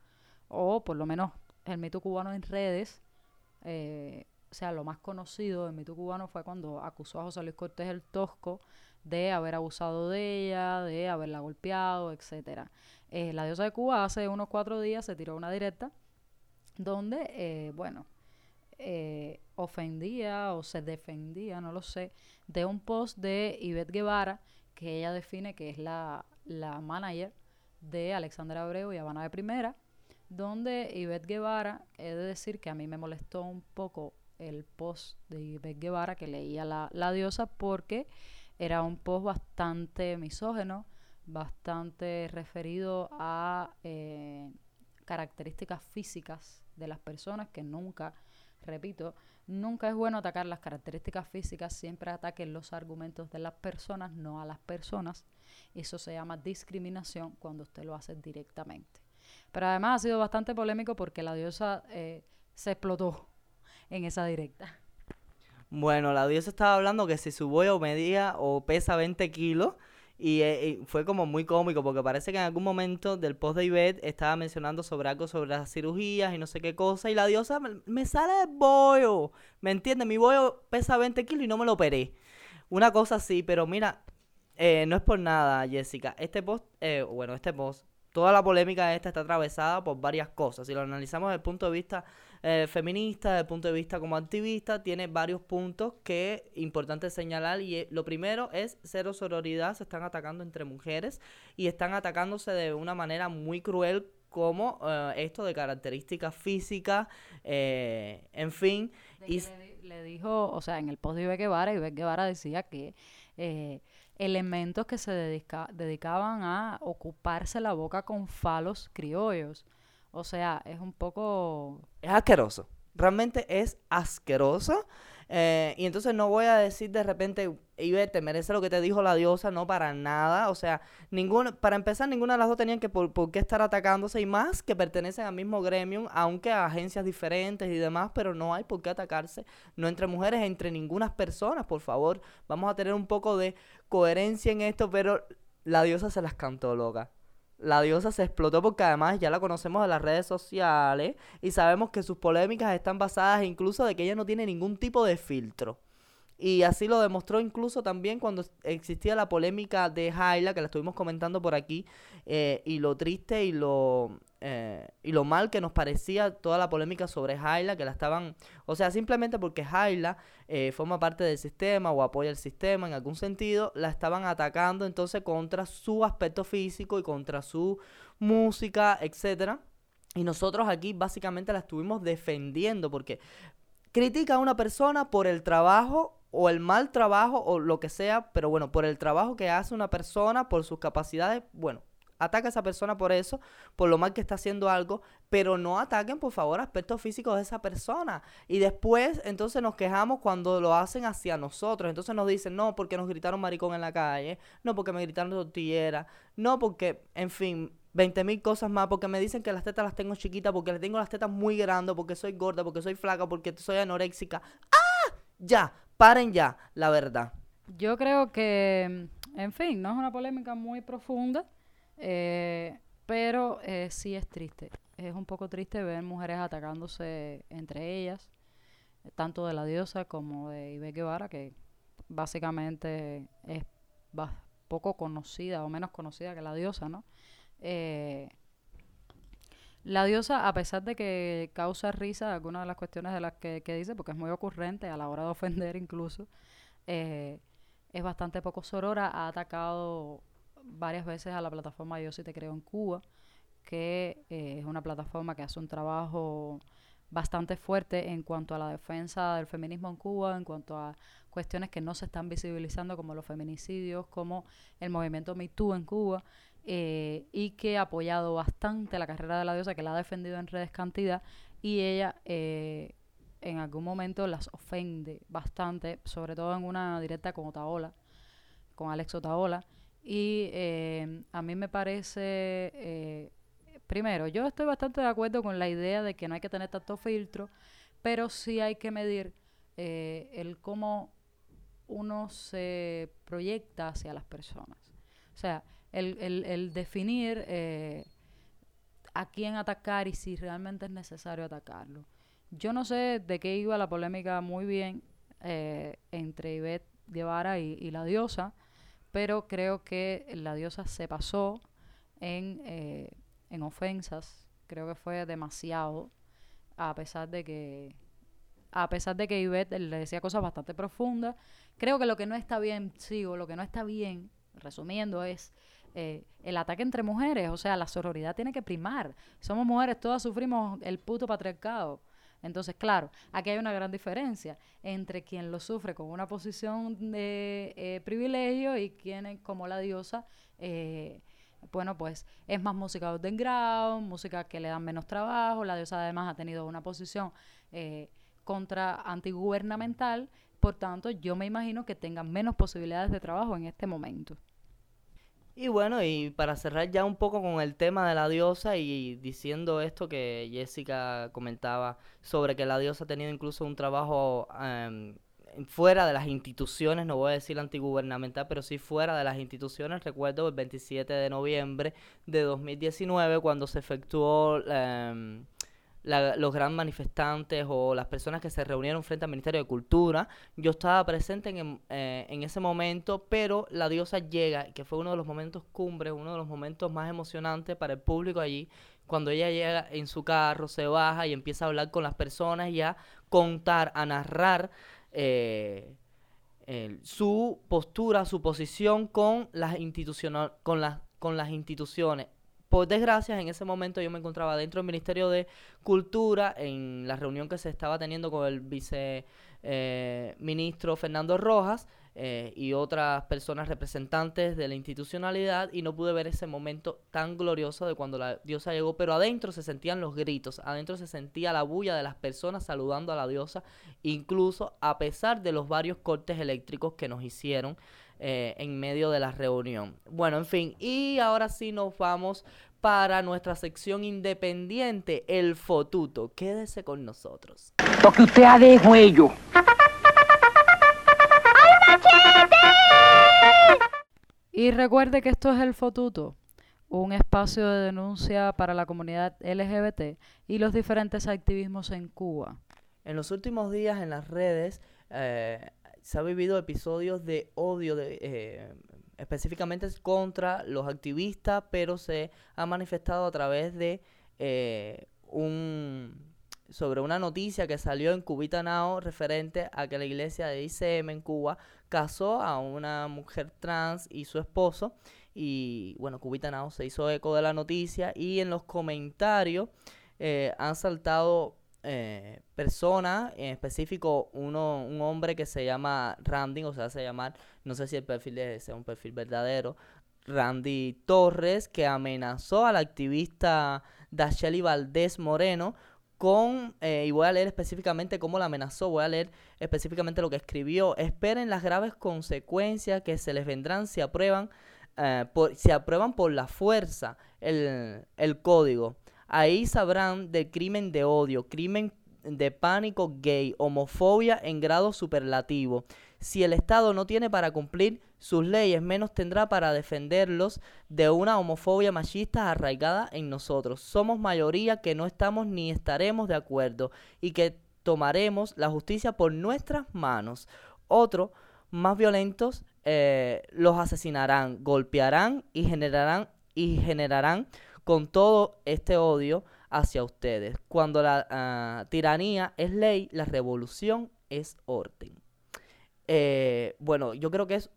o por lo menos el Me Too cubano en redes. eh, o sea, lo más conocido del Me Too cubano fue cuando acusó a José Luis Cortés el Tosco de haber abusado de ella, de haberla golpeado, etcétera. Eh, la diosa de Cuba hace unos cuatro días se tiró una directa donde, eh, bueno, eh, ofendía o se defendía, no lo sé, de un post de Ivette Guevara, que ella define que es la, la manager de Alexander Abreu y Habana de Primera, donde Ivette Guevara, he de decir que a mí me molestó un poco el post de Ivette Guevara que leía la, la diosa porque era un post bastante misógeno, bastante referido a eh, características físicas de las personas que nunca, repito, nunca es bueno atacar las características físicas, siempre ataquen los argumentos de las personas, no a las personas. Eso se llama discriminación cuando usted lo hace directamente. Pero además ha sido bastante polémico porque la diosa eh, se explotó en esa directa. Bueno, la diosa estaba hablando que si su bollo medía o pesa 20 kilos. Y, eh, fue como muy cómico porque parece que en algún momento del post de Ivette estaba mencionando sobre algo sobre las cirugías y no sé qué cosa. Y la diosa me, sale el bollo. ¿Me entiendes? Mi bollo pesa 20 kilos y no me lo operé. Una cosa así, pero mira, eh, no es por nada, Jessica. Este post, eh, bueno, este post, toda la polémica esta está atravesada por varias cosas. Si lo analizamos desde el punto de vista eh, feminista, desde el punto de vista como activista, tiene varios puntos que es importante señalar. Y eh, lo primero es cero sororidad, se están atacando entre mujeres y están atacándose de una manera muy cruel como eh, esto de características físicas, eh, en fin. Y le, di- le dijo, o sea, en el post de Ivette Guevara, Ivette Guevara decía que eh, elementos que se dedica- dedicaban a ocuparse la boca con falos criollos. O sea, es un poco... es asqueroso. Realmente es asqueroso. Eh, y entonces no voy a decir de repente, Ivette, te merece lo que te dijo la diosa, no para nada. O sea, ninguno, para empezar, ninguna de las dos tenían que por, por qué estar atacándose y más que pertenecen al mismo gremium, aunque a agencias diferentes y demás, pero no hay por qué atacarse, no entre mujeres, entre ninguna persona, por favor. Vamos a tener un poco de coherencia en esto, pero la diosa se las cantó loca. La diosa se explotó porque además ya la conocemos de las redes sociales y sabemos que sus polémicas están basadas incluso de que ella no tiene ningún tipo de filtro. Y así lo demostró incluso también cuando existía la polémica de Jaila, que la estuvimos comentando por aquí, eh, y lo triste y lo, eh, y lo mal que nos parecía toda la polémica sobre Jaila, que la estaban, o sea, simplemente porque Jaila eh, forma parte del sistema o apoya el sistema en algún sentido, la estaban atacando entonces contra su aspecto físico y contra su música, etcétera. Y nosotros aquí básicamente la estuvimos defendiendo porque critica a una persona por el trabajo o el mal trabajo o lo que sea, pero bueno, por el trabajo que hace una persona, por sus capacidades, bueno, ataca a esa persona por eso, por lo mal que está haciendo algo, pero no ataquen por favor aspectos físicos de esa persona. Y después entonces nos quejamos cuando lo hacen hacia nosotros. Entonces nos dicen, no, porque nos gritaron maricón en la calle, no, porque me gritaron tortillera, no, porque, en fin, 20 mil cosas más, porque me dicen que las tetas las tengo chiquitas, porque les tengo las tetas muy grandes, porque soy gorda, porque soy flaca, porque soy anoréxica. ¡Ah! Ya, paren ya, la verdad. Yo creo que, en fin, no es una polémica muy profunda, eh, pero eh, sí es triste. Es un poco triste ver mujeres atacándose entre ellas, tanto de la diosa como de Ivette Guevara, que básicamente es poco conocida o menos conocida que la diosa, ¿no? Eh, la diosa, a pesar de que causa risa algunas de las cuestiones de las que, que dice, porque es muy ocurrente a la hora de ofender incluso, eh, es bastante poco sorora, ha atacado varias veces a la plataforma Yo sí te creo en Cuba, que eh, es una plataforma que hace un trabajo bastante fuerte en cuanto a la defensa del feminismo en Cuba, en cuanto a cuestiones que no se están visibilizando como los feminicidios, como el movimiento Me Too en Cuba, eh, y que ha apoyado bastante la carrera de la diosa, que la ha defendido en redes cantidad, y ella eh, en algún momento las ofende bastante, sobre todo en una directa con Otaola, con Alex Otaola, y eh, a mí me parece, primero, yo estoy bastante de acuerdo con la idea de que no hay que tener tanto filtro, pero sí hay que medir el cómo uno se proyecta hacia las personas. O sea, el, el, el definir eh, a quién atacar y si realmente es necesario atacarlo. Yo no sé de qué iba la polémica muy bien eh, entre Ivette Guevara y, la diosa, pero creo que la diosa se pasó en, eh, en ofensas. Creo que fue demasiado, a pesar de que a pesar de que Ivette le decía cosas bastante profundas. Creo que lo que no está bien, sigo, lo que no está bien, resumiendo, es eh, el ataque entre mujeres. O sea, la sororidad tiene que primar. Somos mujeres, todas sufrimos el puto patriarcado. Entonces, claro, aquí hay una gran diferencia entre quien lo sufre con una posición de eh, privilegio y quien, como la diosa, eh, bueno, pues es más música de ground, música que le dan menos trabajo. La diosa además ha tenido una posición contra antigubernamental, por tanto yo me imagino que tengan menos posibilidades de trabajo en este momento. Y bueno, y para cerrar ya un poco con el tema de la diosa y diciendo esto que Jessica comentaba sobre que la diosa ha tenido incluso un trabajo em, fuera de las instituciones, no voy a decir antigubernamental, pero sí fuera de las instituciones. Recuerdo el 27 de noviembre de 2019 cuando se efectuó... Em, los gran manifestantes o las personas que se reunieron frente al Ministerio de Cultura. Yo estaba presente en, eh, en, ese momento, pero la diosa llega, que fue uno de los momentos cumbres, uno de los momentos más emocionantes para el público allí, cuando ella llega en su carro, se baja y empieza a hablar con las personas y a contar, a narrar. Eh, su postura, su posición con las, con las, con las instituciones por desgracia, en ese momento yo me encontraba dentro del Ministerio de Cultura en la reunión que se estaba teniendo con el viceministro eh, Fernando Rojas eh, y otras personas representantes de la institucionalidad y no pude ver ese momento tan glorioso de cuando la diosa llegó, pero adentro se sentían los gritos, adentro se sentía la bulla de las personas saludando a la diosa, incluso a pesar de los varios cortes eléctricos que nos hicieron eh, en medio de la reunión. Bueno, en fin, y ahora sí nos vamos para nuestra sección independiente, el fotuto. Quédese con nosotros. Lo que usted ha de. Y recuerde que esto es el fotuto, un espacio de denuncia para la comunidad LGBT y los diferentes activismos en Cuba. En los últimos días en las redes eh, se ha vivido episodios de odio de, eh, específicamente contra los activistas, pero se ha manifestado a través de eh, un sobre una noticia que salió en Cubita Now referente a que la iglesia de ICM en Cuba casó a una mujer trans y su esposo. Y bueno Cubita Now se hizo eco de la noticia y en los comentarios eh, han saltado eh, persona, en específico uno, un hombre que se llama Randy, o sea, se llama, no sé si el perfil es, un perfil verdadero, Randy Torres, que amenazó al activista Dacheli Valdés Moreno con, eh, y voy a leer específicamente cómo la amenazó, voy a leer específicamente lo que escribió, esperen las graves consecuencias que se les vendrán si aprueban, eh, por, si aprueban por la fuerza el, el código. Ahí sabrán del crimen de odio, crimen de pánico gay, homofobia en grado superlativo. Si el Estado no tiene para cumplir sus leyes, menos tendrá para defenderlos de una homofobia machista arraigada en nosotros. Somos mayoría que no estamos ni estaremos de acuerdo y que tomaremos la justicia por nuestras manos. Otros, más violentos, eh, los asesinarán, golpearán y generarán y generarán con todo este odio hacia ustedes. Cuando la ah, tiranía es ley, la revolución es orden. Eh, bueno, yo creo que es...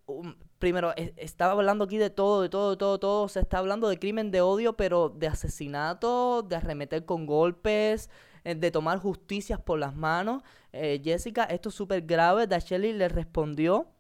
primero, estaba hablando aquí de todo, de todo, de todo, todo. Se está hablando de crimen de odio, pero de asesinato, de arremeter con golpes, eh, de tomar justicias por las manos. Eh, Jessica, esto es súper grave. Dacheli le respondió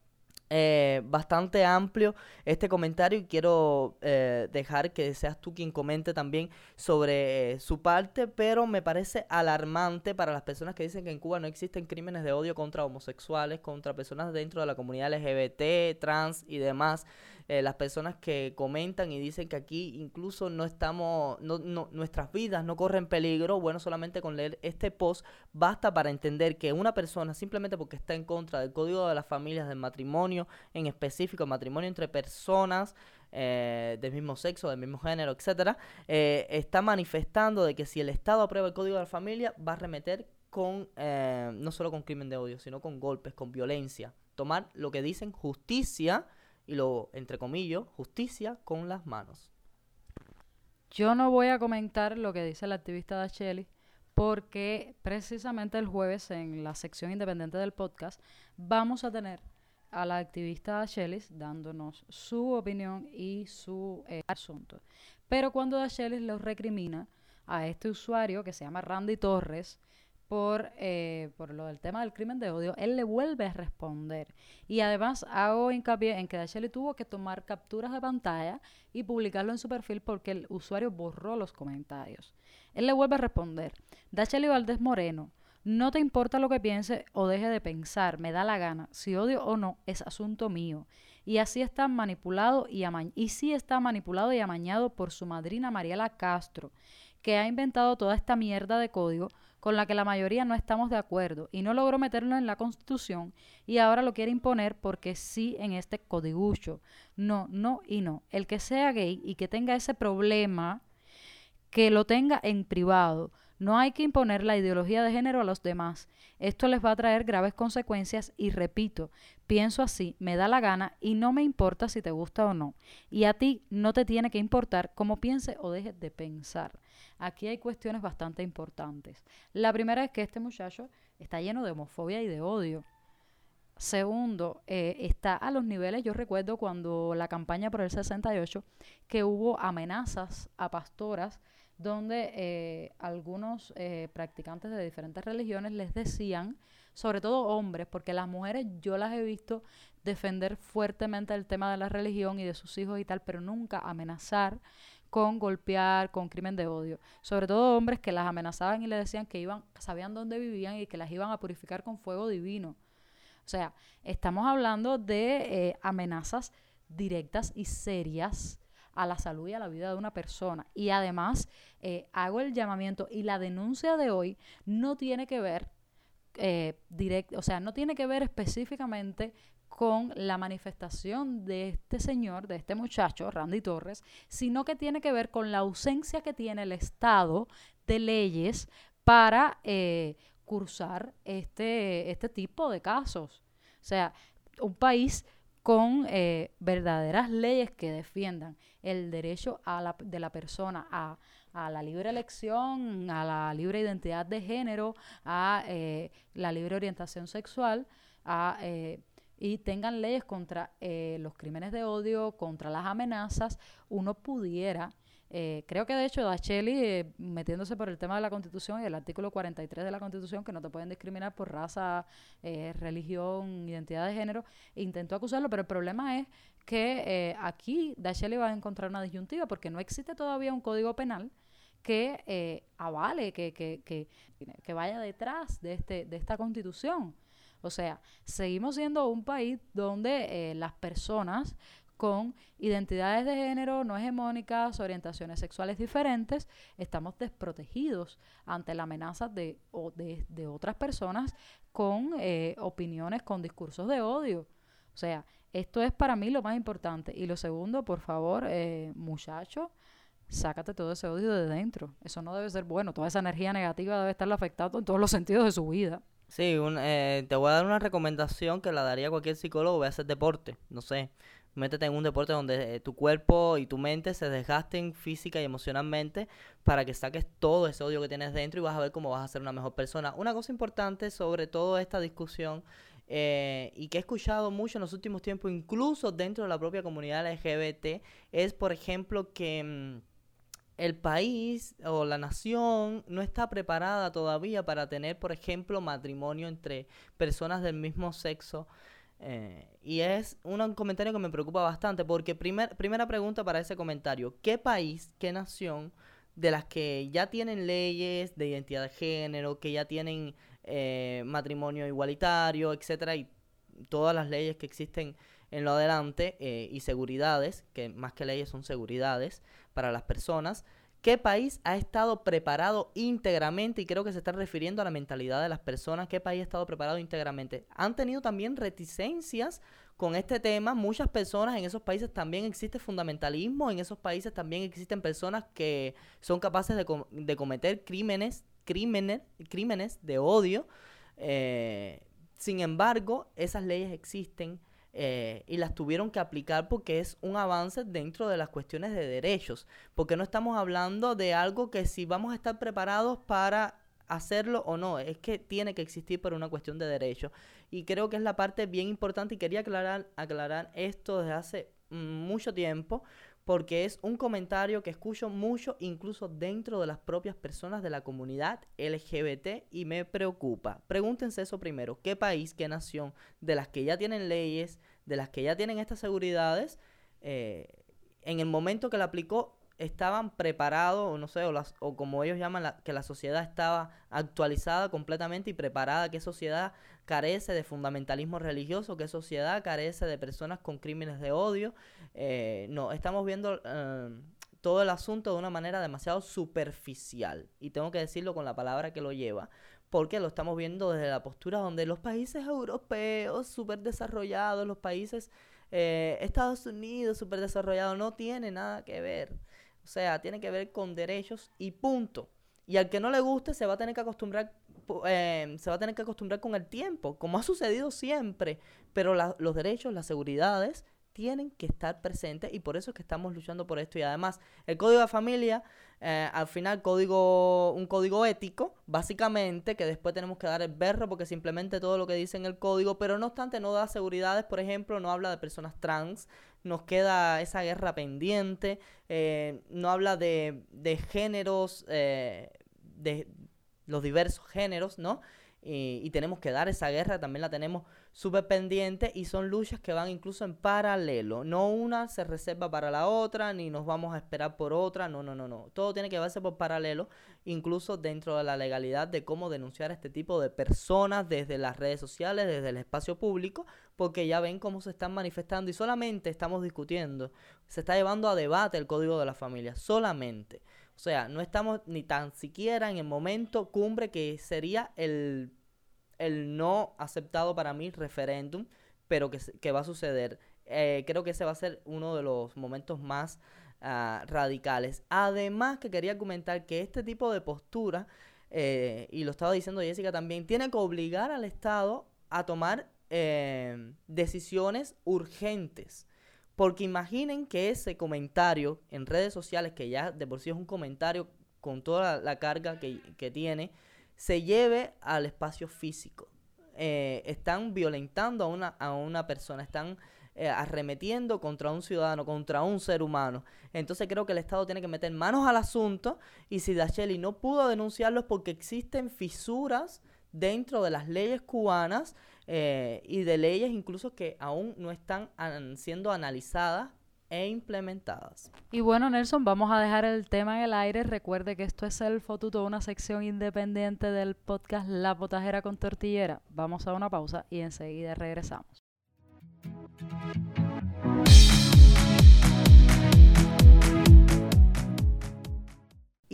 eh, bastante amplio este comentario y quiero eh, dejar que seas tú quien comente también sobre eh, su parte, pero me parece alarmante para las personas que dicen que en Cuba no existen crímenes de odio contra homosexuales, contra personas dentro de la comunidad LGBT, trans y demás. Eh, las personas que comentan y dicen que aquí incluso no estamos, no, no- nuestras vidas no corren peligro, bueno, solamente con leer este post basta para entender que una persona simplemente porque está en contra del código de las familias, del matrimonio, en específico el matrimonio entre personas, eh, del mismo sexo, del mismo género, etcétera, eh, está manifestando de que si el Estado aprueba el código de la familia, va a remeter con, eh, no solo con crimen de odio, sino con golpes, con violencia. Tomar lo que dicen justicia, y lo, entre comillas, justicia con las manos. Yo no voy a comentar lo que dice la activista Dacheli porque precisamente el jueves en la sección independiente del podcast vamos a tener a la activista Dachelis dándonos su opinión y su eh, asunto. Pero cuando Dachelis lo recrimina a este usuario que se llama Randy Torres por, eh, por lo del tema del crimen de odio, él le vuelve a responder. Y además hago hincapié en que Dacheli tuvo que tomar capturas de pantalla y publicarlo en su perfil porque el usuario borró los comentarios. Él le vuelve a responder. Dacheli Valdés Moreno, no te importa lo que piense o deje de pensar, me da la gana. Si odio o no, es asunto mío. Y así está manipulado y, ama- y sí está manipulado y amañado por su madrina Mariela Castro, que ha inventado toda esta mierda de código con la que la mayoría no estamos de acuerdo y no logró meterlo en la constitución y ahora lo quiere imponer porque sí en este codigucho. No, no y no. El que sea gay y que tenga ese problema, que lo tenga en privado. No hay que imponer la ideología de género a los demás. Esto les va a traer graves consecuencias y repito, pienso así, me da la gana y no me importa si te gusta o no. Y a ti no te tiene que importar cómo piense o dejes de pensar. Aquí hay cuestiones bastante importantes. La primera es que este muchacho está lleno de homofobia y de odio. Segundo, eh, está a los niveles, yo recuerdo cuando la campaña por el 68, que hubo amenazas a pastoras donde eh, algunos eh, practicantes de diferentes religiones les decían, sobre todo hombres, porque las mujeres yo las he visto defender fuertemente el tema de la religión y de sus hijos y tal, pero nunca amenazar con golpear, con crimen de odio. Sobre todo hombres que las amenazaban y le decían que iban, sabían dónde vivían y que las iban a purificar con fuego divino. O sea, estamos hablando de eh, amenazas directas y serias a la salud y a la vida de una persona. Y además, eh, hago el llamamiento y la denuncia de hoy no tiene que ver eh, direct, o sea, no tiene que ver específicamente con la manifestación de este señor, de este muchacho, Randy Torres, sino que tiene que ver con la ausencia que tiene el Estado de leyes para eh, cursar este, este tipo de casos. O sea, un país con eh, verdaderas leyes que defiendan el derecho de la persona a, a la libre elección, a la libre identidad de género, a eh, la libre orientación sexual, a, eh, y tengan leyes contra eh, los crímenes de odio, contra las amenazas, uno pudiera eh, creo que de hecho Dacheli, eh, metiéndose por el tema de la Constitución y el artículo 43 de la Constitución, que no te pueden discriminar por raza, eh, religión, identidad de género, intentó acusarlo, pero el problema es que eh, aquí Dacheli va a encontrar una disyuntiva porque no existe todavía un código penal que eh, avale, que, que, que, que vaya detrás de, este, de esta constitución. O sea, seguimos siendo un país donde eh, las personas con identidades de género no hegemónicas, orientaciones sexuales diferentes, estamos desprotegidos ante la amenaza de, o de, de otras personas con eh, opiniones, con discursos de odio. O sea, esto es para mí lo más importante. Y lo segundo, por favor, eh, muchacho, sácate todo ese odio de dentro. Eso no debe ser bueno. Toda esa energía negativa debe estarle afectando en todos los sentidos de su vida. Sí, un, eh, te voy a dar una recomendación que la daría cualquier psicólogo, voy a hacer deporte, no sé, métete en un deporte donde eh, tu cuerpo y tu mente se desgasten física y emocionalmente para que saques todo ese odio que tienes dentro y vas a ver cómo vas a ser una mejor persona. Una cosa importante sobre toda esta discusión eh, y que he escuchado mucho en los últimos tiempos, incluso dentro de la propia comunidad LGBT, es por ejemplo que... el país o la nación no está preparada todavía para tener, por ejemplo, matrimonio entre personas del mismo sexo. eh, y es un comentario que me preocupa bastante porque primer, primera pregunta para ese comentario, ¿qué país, qué nación de las que ya tienen leyes de identidad de género, que ya tienen eh, matrimonio igualitario, etcétera, y todas las leyes que existen en lo adelante eh, y seguridades, que más que leyes son seguridades para las personas, ¿qué país ha estado preparado íntegramente? Y creo que se está refiriendo a la mentalidad de las personas, ¿qué país ha estado preparado íntegramente? Han tenido también reticencias con este tema, muchas personas en esos países también existe fundamentalismo, en esos países también existen personas que son capaces de, de cometer crímenes, crímenes, crímenes de odio. eh, sin embargo, esas leyes existen eh, y las tuvieron que aplicar porque es un avance dentro de las cuestiones de derechos, porque no estamos hablando de algo que si vamos a estar preparados para hacerlo o no, es que tiene que existir por una cuestión de derechos. Y creo que es la parte bien importante y quería aclarar, aclarar esto desde hace mucho tiempo, porque es un comentario que escucho mucho incluso dentro de las propias personas de la comunidad LGBT y me preocupa. Pregúntense eso primero, ¿qué país, qué nación de las que ya tienen leyes, de las que ya tienen estas seguridades, eh, en el momento que la aplicó estaban preparados, o no sé, o, las, o como ellos llaman, la- que la sociedad estaba actualizada completamente y preparada, qué sociedad carece de fundamentalismo religioso, qué sociedad carece de personas con crímenes de odio. Eh, no, estamos viendo eh, todo el asunto de una manera demasiado superficial, y tengo que decirlo con la palabra que lo lleva, porque lo estamos viendo desde la postura donde los países europeos súper desarrollados, los países eh, Estados Unidos súper desarrollados, no tiene nada que ver. O sea, tiene que ver con derechos y punto. Y al que no le guste se va a tener que acostumbrar, eh, se va a tener que acostumbrar con el tiempo, como ha sucedido siempre. Pero los derechos, las seguridades tienen que estar presentes y por eso es que estamos luchando por esto. Y además, el código de familia, eh, al final, código, un código ético, básicamente, que después tenemos que dar el berro porque simplemente todo lo que dice en el código, pero no obstante no da seguridades, por ejemplo, no habla de personas trans, nos queda esa guerra pendiente, eh, no habla de, de géneros, eh, de los diversos géneros, ¿no? Y, y tenemos que dar esa guerra, también la tenemos súper pendiente y son luchas que van incluso en paralelo. No una se reserva para la otra, ni nos vamos a esperar por otra, no, no, no, no. Todo tiene que verse por paralelo, incluso dentro de la legalidad de cómo denunciar a este tipo de personas desde las redes sociales, desde el espacio público, porque ya ven cómo se están manifestando y solamente estamos discutiendo, se está llevando a debate el código de la familia, solamente. O sea, no estamos ni tan siquiera en el momento cumbre que sería el, el no aceptado para mí referéndum, pero que, que va a suceder. Eh, creo que ese va a ser uno de los momentos más ah, radicales. Además, que quería comentar que este tipo de postura, eh, y lo estaba diciendo Jessica también, tiene que obligar al Estado a tomar eh, decisiones urgentes. Porque imaginen que ese comentario en redes sociales, que ya de por sí es un comentario con toda la, carga que, que tiene, se lleve al espacio físico. Eh, están violentando a una, a una persona, están eh, arremetiendo contra un ciudadano, contra un ser humano. Entonces creo que el Estado tiene que meter manos al asunto y si Dacheli no pudo denunciarlos porque existen fisuras dentro de las leyes cubanas eh, y de leyes incluso que aún no están siendo analizadas e implementadas. Y bueno, Nelson, vamos a dejar el tema en el aire. Recuerde que esto es el Fotuto, una sección independiente del podcast La Potajera con Tortillera. Vamos a una pausa y enseguida regresamos.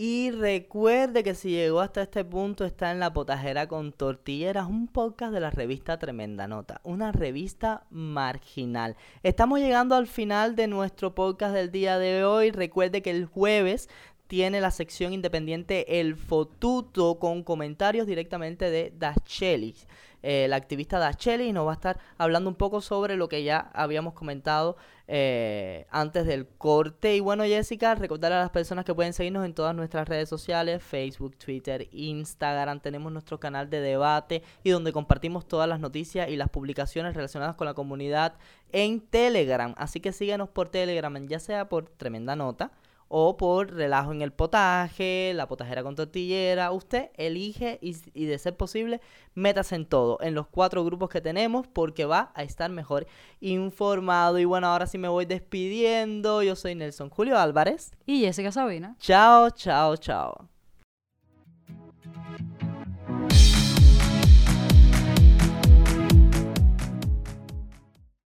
Y recuerde que si llegó hasta este punto está en La Potajera con Tortilleras, un podcast de la revista Tremenda Nota, una revista marginal. Estamos llegando al final de nuestro podcast del día de hoy. Recuerde que el jueves tiene la sección independiente El Fotuto con comentarios directamente de Dacheli, eh, la activista Dacheli, y nos va a estar hablando un poco sobre lo que ya habíamos comentado eh, antes del corte. Y bueno, Jessica, recordar a las personas que pueden seguirnos en todas nuestras redes sociales, Facebook, Twitter, Instagram, tenemos nuestro canal de debate y donde compartimos todas las noticias y las publicaciones relacionadas con la comunidad en Telegram. Así que síguenos por Telegram, ya sea por Tremenda Nota o por relajo en el potaje, la potajera con tortillera. Usted elige y, y, de ser posible, métase en todo, en los cuatro grupos que tenemos, porque va a estar mejor informado. Y bueno, ahora sí me voy despidiendo. Yo soy Nelson Julio Álvarez. Y Jessica Sabina. Chao, chao, chao.